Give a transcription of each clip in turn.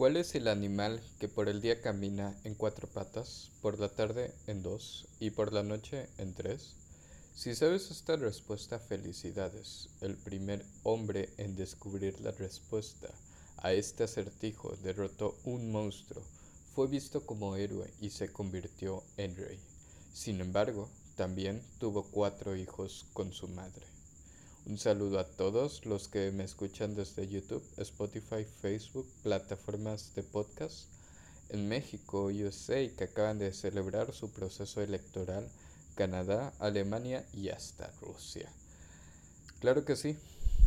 ¿Cuál es el animal que por el día camina en cuatro patas, por la tarde en dos y por la noche en tres? Si sabes esta respuesta, felicidades. El primer hombre en descubrir la respuesta a este acertijo derrotó un monstruo, fue visto como héroe y se convirtió en rey. Sin embargo, también tuvo cuatro hijos con su madre. Un saludo a todos los que me escuchan desde YouTube, Spotify, Facebook, plataformas de podcast en México, USA, que acaban de celebrar su proceso electoral, Canadá, Alemania y hasta Rusia. Claro que sí,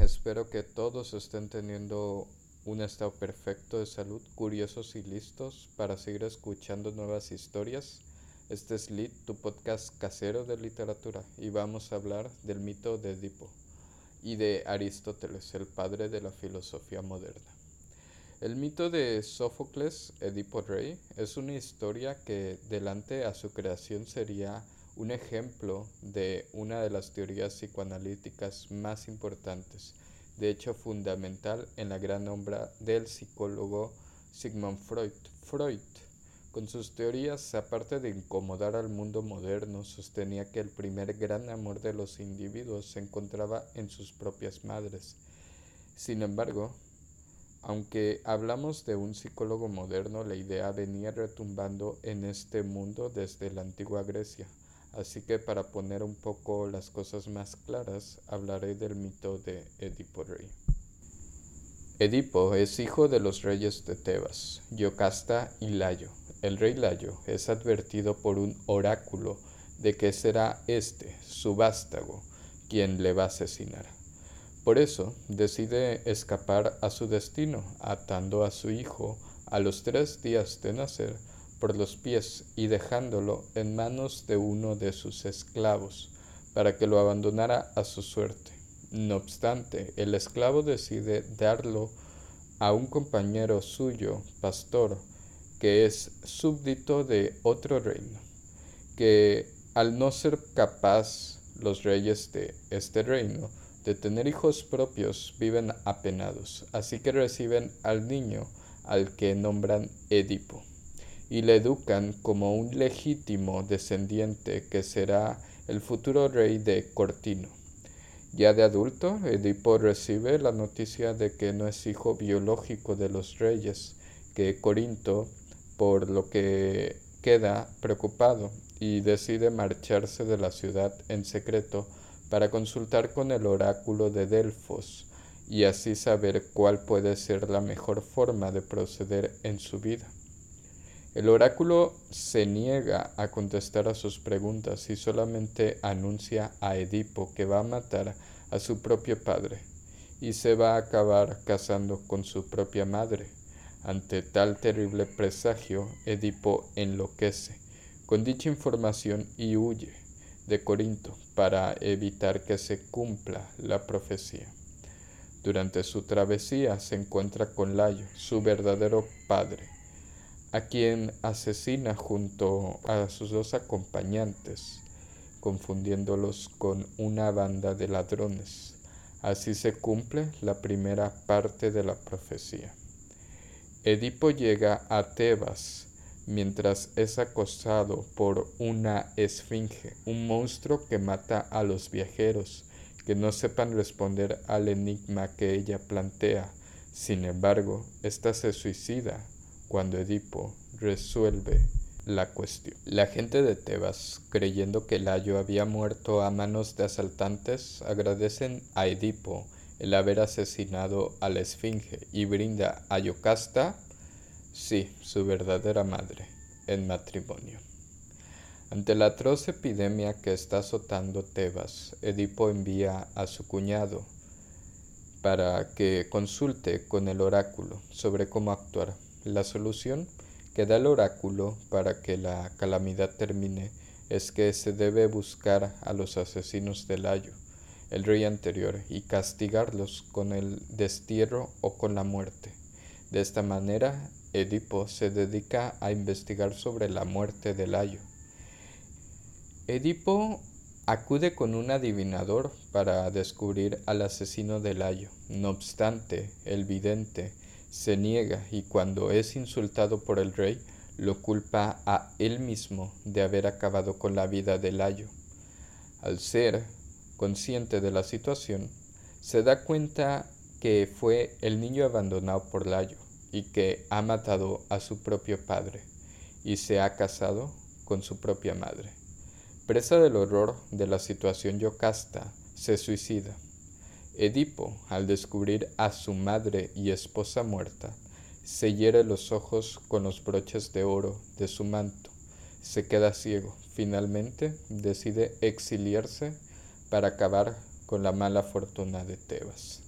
espero que todos estén teniendo un estado perfecto de salud, curiosos y listos para seguir escuchando nuevas historias. Este es Lit, tu podcast casero de literatura, y vamos a hablar del mito de Edipo y de Aristóteles, el padre de la filosofía moderna. El mito de Sófocles, Edipo Rey, es una historia que delante a su creación sería un ejemplo de una de las teorías psicoanalíticas más importantes, de hecho fundamental en la gran obra del psicólogo Sigmund Freud. Freud con sus teorías, aparte de incomodar al mundo moderno, sostenía que el primer gran amor de los individuos se encontraba en sus propias madres. Sin embargo, aunque hablamos de un psicólogo moderno, la idea venía retumbando en este mundo desde la antigua Grecia. Así que para poner un poco las cosas más claras, hablaré del mito de Edipo Rey. Edipo es hijo de los reyes de Tebas, Yocasta y Layo. El rey Layo es advertido por un oráculo de que será este, su vástago, quien le va a asesinar. Por eso decide escapar a su destino, atando a su hijo a los tres días de nacer por los pies y dejándolo en manos de uno de sus esclavos, para que lo abandonara a su suerte. No obstante, el esclavo decide darlo a un compañero suyo, pastor, que es súbdito de otro reino, que al no ser capaz los reyes de este reino de tener hijos propios viven apenados, así que reciben al niño al que nombran Edipo y le educan como un legítimo descendiente que será el futuro rey de Cortino. Ya de adulto, Edipo recibe la noticia de que no es hijo biológico de los reyes, que Corinto por lo que queda preocupado y decide marcharse de la ciudad en secreto para consultar con el oráculo de Delfos y así saber cuál puede ser la mejor forma de proceder en su vida. El oráculo se niega a contestar a sus preguntas y solamente anuncia a Edipo que va a matar a su propio padre y se va a acabar casando con su propia madre. Ante tal terrible presagio, Edipo enloquece con dicha información y huye de Corinto para evitar que se cumpla la profecía. Durante su travesía se encuentra con Layo, su verdadero padre, a quien asesina junto a sus dos acompañantes, confundiéndolos con una banda de ladrones. Así se cumple la primera parte de la profecía. Edipo llega a Tebas mientras es acosado por una esfinge, un monstruo que mata a los viajeros que no sepan responder al enigma que ella plantea. Sin embargo, ésta se suicida cuando Edipo resuelve la cuestión. La gente de Tebas, creyendo que Layo había muerto a manos de asaltantes, agradecen a Edipo el haber asesinado a la Esfinge y brinda a Yocasta, sí, su verdadera madre, en matrimonio. Ante la atroz epidemia que está azotando Tebas, Edipo envía a su cuñado para que consulte con el oráculo sobre cómo actuar. La solución que da el oráculo para que la calamidad termine es que se debe buscar a los asesinos del Layo el rey anterior, y castigarlos con el destierro o con la muerte. De esta manera, Edipo se dedica a investigar sobre la muerte de Layo. Edipo acude con un adivinador para descubrir al asesino de Layo. No obstante, el vidente Se niega y cuando es insultado por el rey, lo culpa a él mismo de haber acabado con la vida de Layo. Al ser consciente de la situación, se da cuenta que fue el niño abandonado por Layo y que ha matado a su propio padre y se ha casado con su propia madre. Presa del horror de la situación Yocasta, se suicida. Edipo, al descubrir a su madre y esposa muerta, se hiere los ojos con los broches de oro de su manto, se queda ciego, finalmente decide exiliarse para acabar con la mala fortuna de Tebas.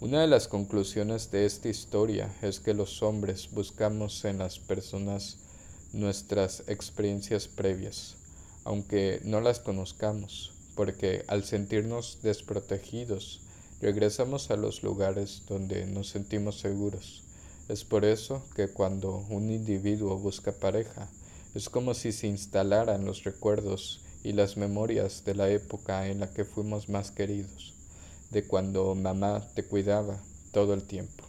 Una de las conclusiones de esta historia es que los hombres buscamos en las personas nuestras experiencias previas, aunque no las conozcamos, porque al sentirnos desprotegidos, regresamos a los lugares donde nos sentimos seguros. Es por eso que cuando un individuo busca pareja, es como si se instalaran los recuerdos y las memorias de la época en la que fuimos más queridos de cuando mamá te cuidaba todo el tiempo.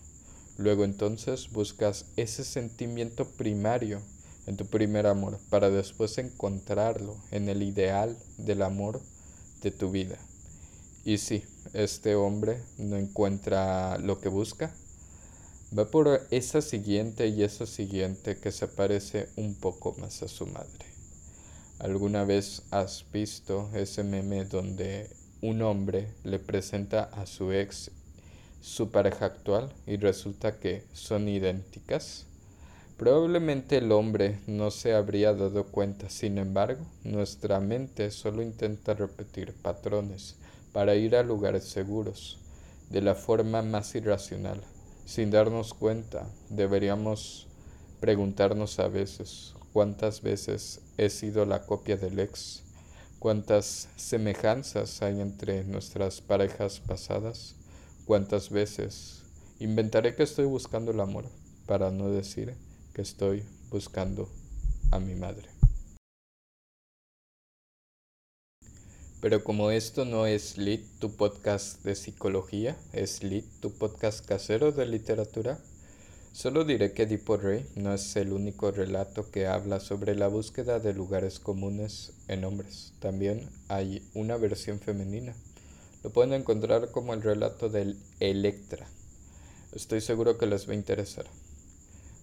Luego entonces buscas ese sentimiento primario en tu primer amor para después encontrarlo en el ideal del amor de tu vida. Y si este hombre no encuentra lo que busca, va por esa siguiente y esa siguiente que se parece un poco más a su madre. ¿Alguna vez has visto ese meme donde un hombre le presenta a su ex su pareja actual y resulta que son idénticas? Probablemente el hombre no se habría dado cuenta, sin embargo, nuestra mente solo intenta repetir patrones para ir a lugares seguros, de la forma más irracional. Sin darnos cuenta, deberíamos preguntarnos a veces cuántas veces he sido la copia del ex cuántas semejanzas hay entre nuestras parejas pasadas, cuántas veces inventaré que estoy buscando el amor para no decir que estoy buscando a mi madre. Pero como esto no es Lit, tu podcast de psicología, es Lit, tu podcast casero de literatura, Solo diré que Edipo Rey no es el único relato que habla sobre la búsqueda de lugares comunes en hombres. También hay una versión femenina. Lo pueden encontrar como el relato del Electra. Estoy seguro que les va a interesar.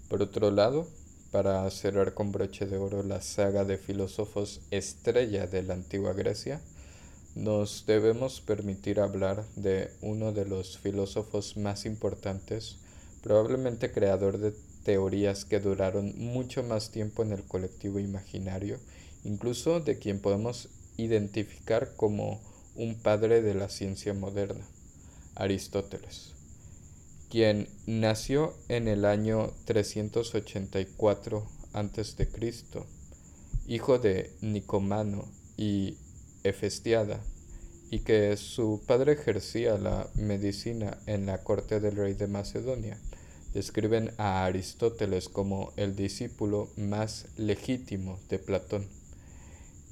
Por otro lado, para cerrar con broche de oro la saga de filósofos estrella de la antigua Grecia, nos debemos permitir hablar de uno de los filósofos más importantes probablemente creador de teorías que duraron mucho más tiempo en el colectivo imaginario, incluso de quien podemos identificar como un padre de la ciencia moderna, Aristóteles, quien nació en el año 384 a.C., hijo de Nicomano y Hefestiada, y que su padre ejercía la medicina en la corte del rey de Macedonia. Describen a Aristóteles como el discípulo más legítimo de Platón,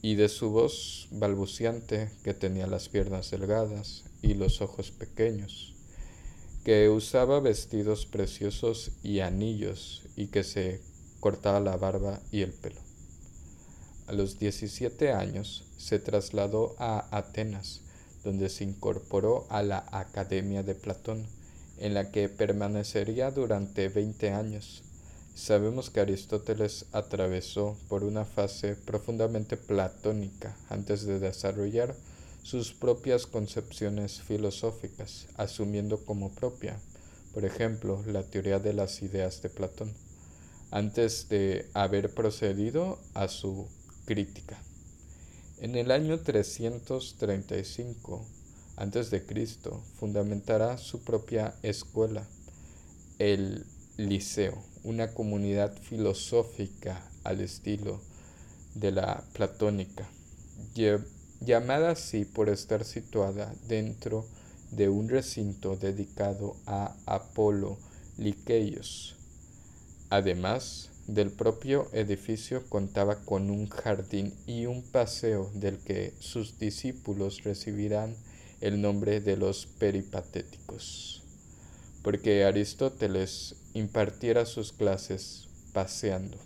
y de su voz balbuciante que tenía las piernas delgadas y los ojos pequeños, que usaba vestidos preciosos y anillos y que se cortaba la barba y el pelo. A los 17 años se trasladó a Atenas, donde se incorporó a la Academia de Platón, en la que permanecería durante 20 años. Sabemos que Aristóteles atravesó por una fase profundamente platónica antes de desarrollar sus propias concepciones filosóficas, asumiendo como propia, por ejemplo, la teoría de las ideas de Platón, antes de haber procedido a su crítica. En el año 335 a.C. fundamentará su propia escuela, el Liceo, una comunidad filosófica al estilo de la platónica, llamada así por estar situada dentro de un recinto dedicado a Apolo Liqueios. Además, del propio edificio contaba con un jardín y un paseo del que sus discípulos recibirán el nombre de los peripatéticos. porque Aristóteles impartiera sus clases paseando.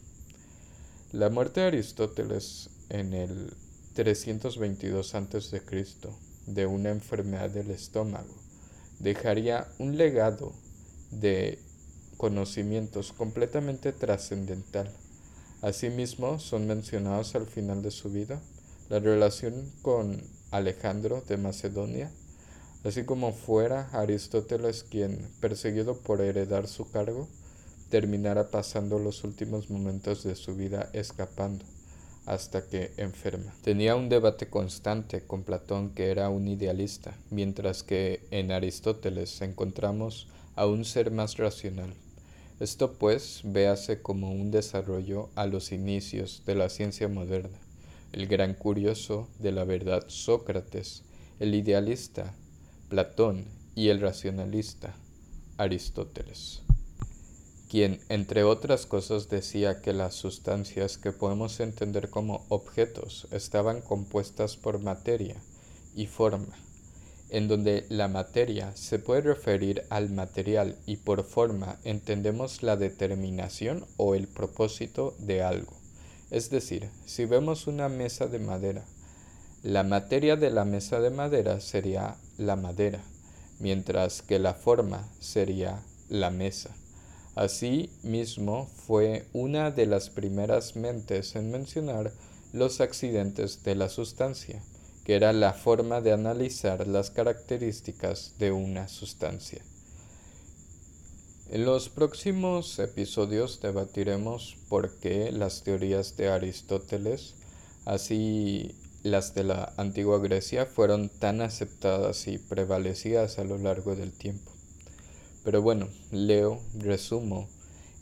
La muerte de Aristóteles en el 322 a.C. de una enfermedad del estómago dejaría un legado de conocimientos completamente trascendental. Asimismo, son mencionados al final de su vida la relación con Alejandro de Macedonia, así como fuera Aristóteles quien, perseguido por heredar su cargo, terminara pasando los últimos momentos de su vida escapando hasta que enferma. Tenía un debate constante con Platón que era un idealista, mientras que en Aristóteles encontramos a un ser más racional. Esto pues véase como un desarrollo a los inicios de la ciencia moderna. El gran curioso de la verdad Sócrates, el idealista Platón y el racionalista Aristóteles quien, entre otras cosas, decía que las sustancias que podemos entender como objetos estaban compuestas por materia y forma, en donde la materia se puede referir al material y por forma entendemos la determinación o el propósito de algo. Es decir, si vemos una mesa de madera, la materia de la mesa de madera sería la madera, mientras que la forma sería la mesa. Asimismo, fue una de las primeras mentes en mencionar los accidentes de la sustancia, que era la forma de analizar las características de una sustancia. En los próximos episodios debatiremos por qué las teorías de Aristóteles, así las de la antigua Grecia, fueron tan aceptadas y prevalecidas a lo largo del tiempo. Pero bueno, leo, resumo,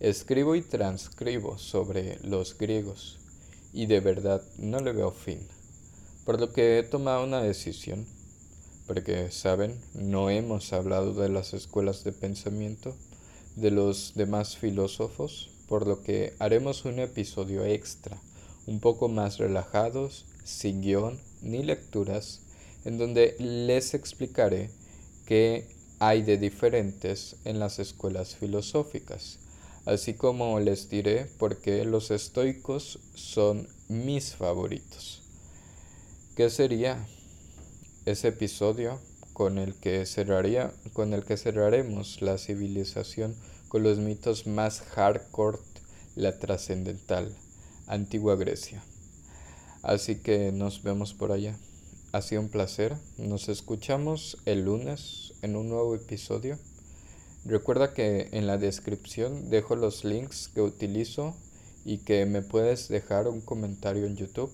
escribo y transcribo sobre los griegos y de verdad no le veo fin. Por lo que he tomado una decisión, porque, saben, no hemos hablado de las escuelas de pensamiento de los demás filósofos, por lo que haremos un episodio extra, un poco más relajados, sin guion ni lecturas, en donde les explicaré que hay de diferentes en las escuelas filosóficas, así como les diré por qué los estoicos son mis favoritos. ¿Qué sería ese episodio con el que cerraría con el que cerraremos la civilización con los mitos más hardcore, la trascendental, antigua Grecia? Así que nos vemos por allá. Ha sido un placer. Nos escuchamos el lunes en un nuevo episodio. Recuerda que en la descripción dejo los links que utilizo y que me puedes dejar un comentario en YouTube,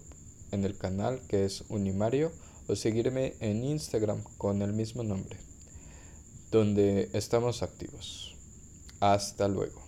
en el canal que es Unimario, o seguirme en Instagram con el mismo nombre, donde estamos activos. Hasta luego.